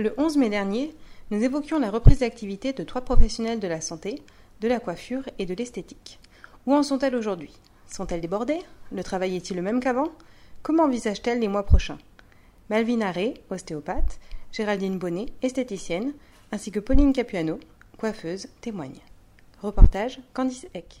Le 11 mai dernier, nous évoquions la reprise d'activité de trois professionnels de la santé, de la coiffure et de l'esthétique. Où en sont-elles aujourd'hui? Sont-elles débordées? Le travail est-il le même qu'avant? Comment envisagent-elles les mois prochains? Malvin Arré, ostéopathe, Géraldine Bonnet, esthéticienne, ainsi que Pauline Capuano, coiffeuse, témoignent. Reportage Candice Eck.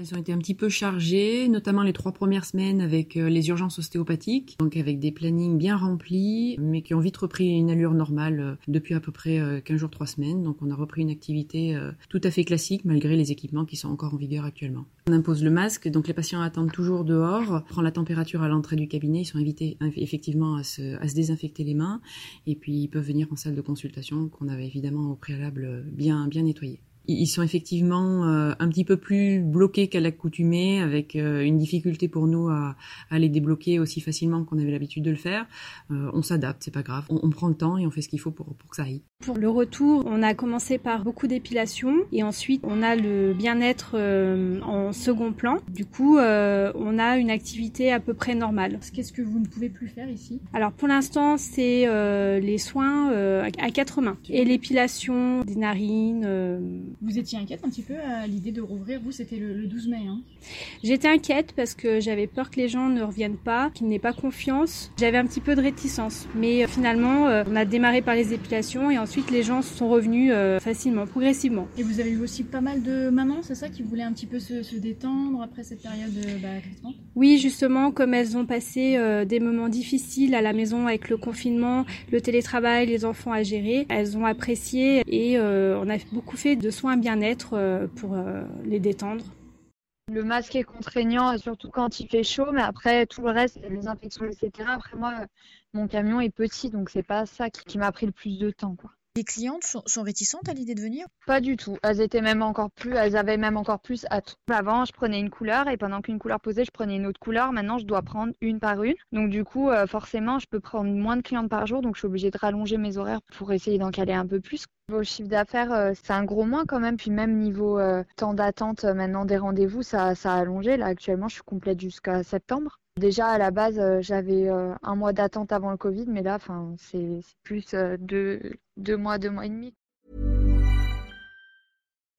Elles ont été un petit peu chargées, notamment les trois premières semaines avec euh, les urgences ostéopathiques, donc avec des plannings bien remplis, mais qui ont vite repris une allure normale euh, depuis à peu près 15 euh, jours, 3 semaines. Donc on a repris une activité tout à fait classique malgré les équipements qui sont encore en vigueur actuellement. On impose le masque, donc les patients attendent toujours dehors, prend la température à l'entrée du cabinet, ils sont invités effectivement à se, à se désinfecter les mains, et puis ils peuvent venir en salle de consultation qu'on avait évidemment au préalable bien, bien nettoyée ils sont effectivement euh, un petit peu plus bloqués qu'à l'accoutumée, avec euh, une difficulté pour nous à, à, les débloquer aussi facilement qu'on avait l'habitude de le faire. Euh, on s'adapte, c'est pas grave. On, on, prend le temps et on fait ce qu'il faut pour, pour que ça aille. Pour le retour, on a commencé par beaucoup d'épilation et ensuite on a le bien-être en second plan. Du coup, on a une activité à peu près normale. Qu'est-ce que vous ne pouvez plus faire ici? Alors pour l'instant, c'est les soins à quatre mains et l'épilation des narines vous étiez inquiète un petit peu à l'idée de rouvrir Vous, c'était le, 12 mai. Hein J'étais inquiète parce que j'avais peur que les gens ne reviennent pas, qu'ils n'aient pas confiance. J'avais un petit peu de réticence. Mais euh, finalement, euh, on a démarré par les épilations et ensuite les gens sont revenus euh, facilement, progressivement. Et vous avez eu aussi pas mal de mamans, c'est ça, qui voulaient un petit peu se, détendre après cette période bah, Oui, justement, comme elles ont passé des moments difficiles à la maison avec le confinement, le télétravail, les enfants à gérer, elles ont apprécié et on a beaucoup fait de soins bien-être euh, pour euh, les détendre. Le masque est contraignant, surtout quand il fait chaud, mais après tout le reste, les infections, etc. Après moi, mon camion est petit, donc c'est pas ça qui, m'a pris le plus de temps. Quoi. Les clientes sont, réticentes à l'idée de venir? Pas du tout. Elles étaient même encore plus, elles avaient même encore plus hâte. Avant, je prenais une couleur et pendant qu'une couleur posait, je prenais une autre couleur. Maintenant, je dois prendre une par une. Donc du coup, euh, forcément, je peux prendre moins de clientes par jour, donc je suis obligée de rallonger mes horaires pour essayer d'en caler un peu plus. Vos chiffre d'affaires, euh, c'est un gros moins quand même. Puis même niveau euh, temps d'attente, maintenant des rendez-vous, ça, ça a allongé. Là, actuellement, je suis complète jusqu'à septembre. Déjà, à la base, euh, j'avais euh, un mois d'attente avant le Covid, mais là, c'est plus euh, deux, deux mois, deux mois et demi.